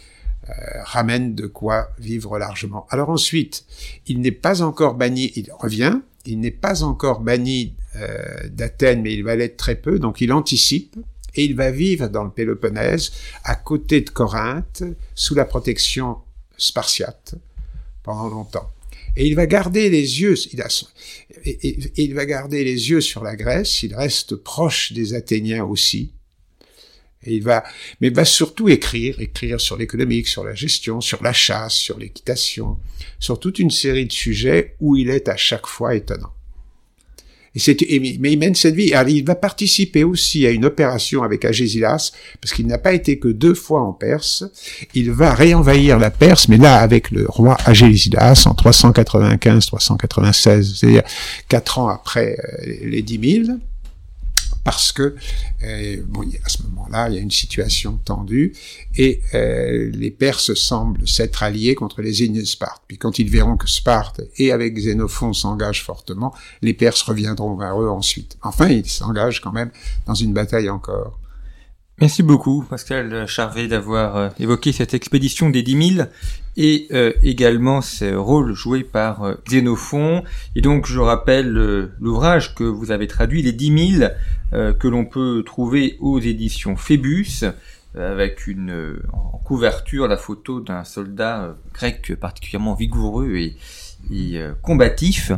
Speaker 2: euh, ramène de quoi vivre largement. Alors ensuite, il n'est pas encore banni, il revient, il n'est pas encore banni euh, d'Athènes, mais il va l'être très peu, donc il anticipe, et il va vivre dans le Péloponnèse, à côté de Corinthe, sous la protection spartiate, pendant longtemps. Et il va garder les yeux, il, a, et, il va garder les yeux sur la Grèce, il reste proche des Athéniens aussi, et il va, mais va surtout écrire, écrire sur l'économique, sur la gestion, sur la chasse, sur l'équitation, sur toute une série de sujets où il est à chaque fois étonnant. Et mais il mène cette vie. Alors, il va participer aussi à une opération avec Agésilas, parce qu'il n'a pas été que deux fois en Perse. Il va réenvahir la Perse, mais là avec le roi Agésilas en 395-396, c'est-à-dire quatre ans après euh, les dix mille parce que euh, bon, à ce moment-là, il y a une situation tendue et euh, les Perses semblent s'être alliés contre les ennemis de Sparte. Puis quand ils verront que Sparte et avec Xénophon s'engagent fortement, les Perses reviendront vers eux ensuite. Enfin, ils s'engagent quand même dans une bataille encore.
Speaker 1: Merci beaucoup, Pascal Charvet, d'avoir euh, évoqué cette expédition des 10 000 et euh, également ce rôle joué par euh, Xénophon. Et donc, je rappelle l'ouvrage que vous avez traduit, les 10 000, que l'on peut trouver aux éditions Phébus, avec une en couverture la photo d'un soldat grec particulièrement vigoureux et, et combatif.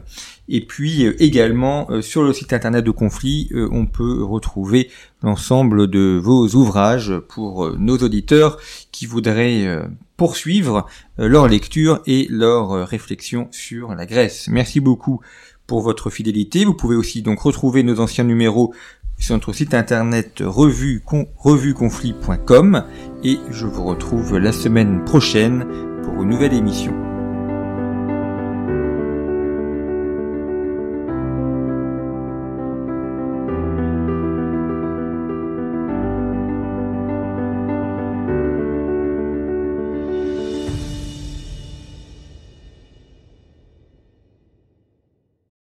Speaker 1: Et puis euh, également euh, sur le site internet de Conflit, euh, on peut retrouver l'ensemble de vos ouvrages pour nos auditeurs qui voudraient poursuivre leur lecture et leur réflexion sur la Grèce. Merci beaucoup pour votre fidélité. Vous pouvez aussi donc retrouver nos anciens numéros sur notre site internet revue, revueconflit.com et je vous retrouve la semaine prochaine pour une nouvelle émission.